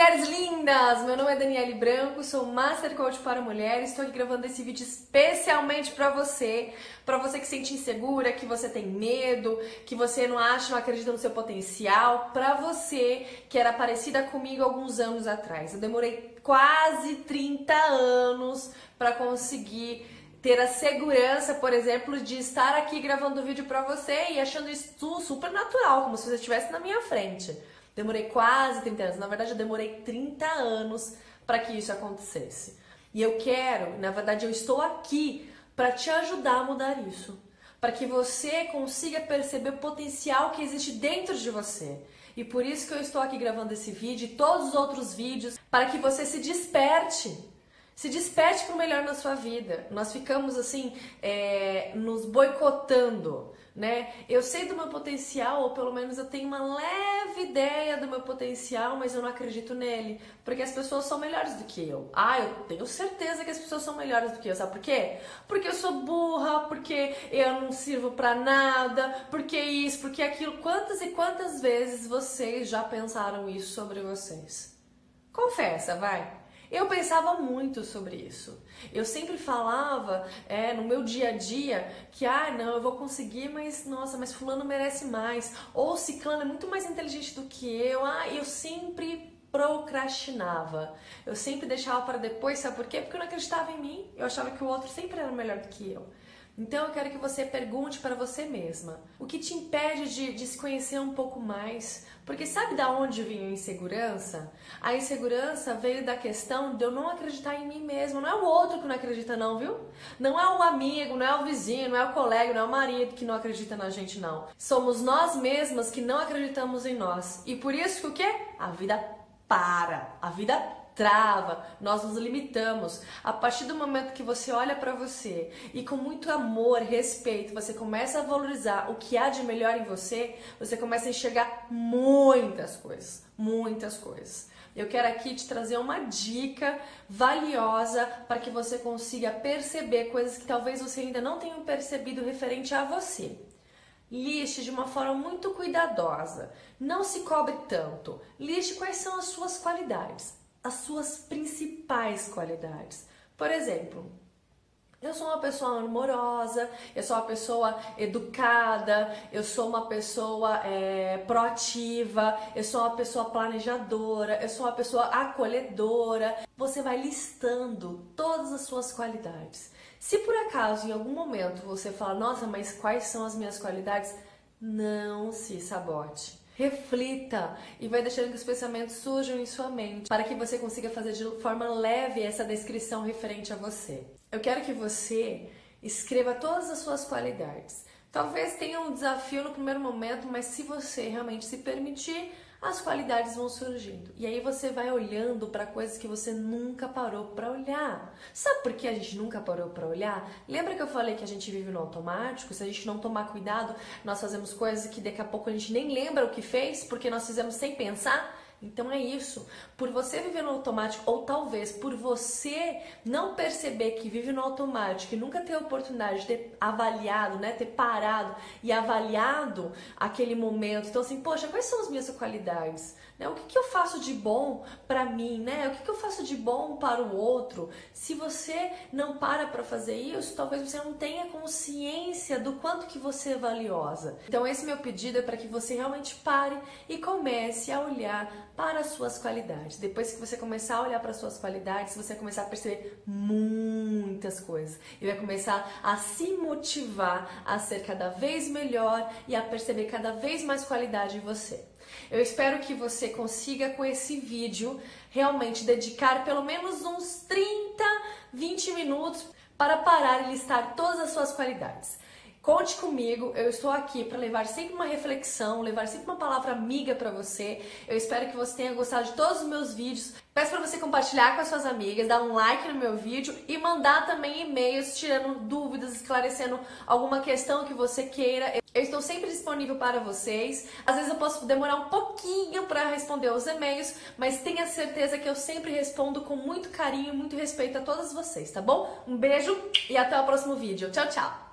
mulheres lindas! Meu nome é Daniele Branco, sou Master Coach para mulheres. Estou aqui gravando esse vídeo especialmente para você, para você que se sente insegura, que você tem medo, que você não acha, não acredita no seu potencial, para você que era parecida comigo alguns anos atrás. Eu demorei quase 30 anos para conseguir ter a segurança, por exemplo, de estar aqui gravando o vídeo para você e achando isso super natural, como se você estivesse na minha frente. Demorei quase 30 anos. Na verdade, eu demorei 30 anos para que isso acontecesse. E eu quero, na verdade, eu estou aqui para te ajudar a mudar isso. Para que você consiga perceber o potencial que existe dentro de você. E por isso que eu estou aqui gravando esse vídeo e todos os outros vídeos para que você se desperte. Se desperte para o melhor na sua vida. Nós ficamos assim, é, nos boicotando né? Eu sei do meu potencial, ou pelo menos eu tenho uma leve ideia do meu potencial, mas eu não acredito nele, porque as pessoas são melhores do que eu. Ah, eu tenho certeza que as pessoas são melhores do que eu, sabe por quê? Porque eu sou burra, porque eu não sirvo para nada, porque isso, porque aquilo. Quantas e quantas vezes vocês já pensaram isso sobre vocês? Confessa, vai. Eu pensava muito sobre isso. Eu sempre falava é, no meu dia a dia que, ah, não, eu vou conseguir, mas nossa, mas fulano merece mais. Ou ciclano é muito mais inteligente do que eu. Ah, eu sempre procrastinava. Eu sempre deixava para depois, sabe por quê? Porque eu não acreditava em mim. Eu achava que o outro sempre era melhor do que eu. Então eu quero que você pergunte para você mesma o que te impede de, de, se conhecer um pouco mais. Porque sabe da onde vinha a insegurança? A insegurança veio da questão de eu não acreditar em mim mesma. Não é o outro que não acredita, não, viu? Não é o amigo, não é o vizinho, não é o colega, não é o marido que não acredita na gente, não. Somos nós mesmas que não acreditamos em nós. E por isso que o quê? A vida para. A vida trava, nós nos limitamos. A partir do momento que você olha para você e com muito amor, respeito, você começa a valorizar o que há de melhor em você, você começa a enxergar muitas coisas, muitas coisas. Eu quero aqui te trazer uma dica valiosa para que você consiga perceber coisas que talvez você ainda não tenha percebido referente a você. Liste de uma forma muito cuidadosa. Não se cobre tanto. Liste quais são as suas qualidades as suas principais qualidades. Por exemplo, eu sou uma pessoa amorosa, eu sou uma pessoa educada, eu sou uma pessoa é, proativa, eu sou uma pessoa planejadora, eu sou uma pessoa acolhedora. Você vai listando todas as suas qualidades. Se por acaso em algum momento você fala, nossa, mas quais são as minhas qualidades? Não se sabote reflita e vai deixando que os pensamentos surjam em sua mente para que você consiga fazer de forma leve essa descrição referente a você. Eu quero que você escreva todas as suas qualidades. Talvez tenha um desafio no primeiro momento, mas se você realmente se permitir, as qualidades vão surgindo. E aí você vai olhando para coisas que você nunca parou para olhar. Sabe por que a gente nunca parou para olhar? Lembra que eu falei que a gente vive no automático? Se a gente não tomar cuidado, nós fazemos coisas que daqui a pouco a gente nem lembra o que fez, porque nós fizemos sem pensar? Então é isso. Por você viver no automático, ou talvez por você não perceber que vive no automático e nunca ter a oportunidade de ter avaliado, né? Ter parado e avaliado aquele momento. Então, assim, poxa, quais são as minhas qualidades? Né? O que, que eu faço de bom para mim, né? O que, que eu faço de bom para o outro? Se você não para para fazer isso, talvez você não tenha consciência do quanto que você é valiosa. Então, esse meu pedido é para que você realmente pare e comece a olhar para as suas qualidades. Depois que você começar a olhar para as suas qualidades, você vai começar a perceber muitas coisas e vai começar a se motivar a ser cada vez melhor e a perceber cada vez mais qualidade em você. Eu espero que você consiga com esse vídeo realmente dedicar pelo menos uns 30, 20 minutos para parar e listar todas as suas qualidades. Conte comigo, eu estou aqui para levar sempre uma reflexão, levar sempre uma palavra amiga para você. Eu espero que você tenha gostado de todos os meus vídeos. Peço para você compartilhar com as suas amigas, dar um like no meu vídeo e mandar também e-mails tirando dúvidas, esclarecendo alguma questão que você queira. Eu estou sempre disponível para vocês. Às vezes eu posso demorar um pouquinho para responder os e-mails, mas tenha certeza que eu sempre respondo com muito carinho, muito respeito a todas vocês, tá bom? Um beijo e até o próximo vídeo. Tchau, tchau!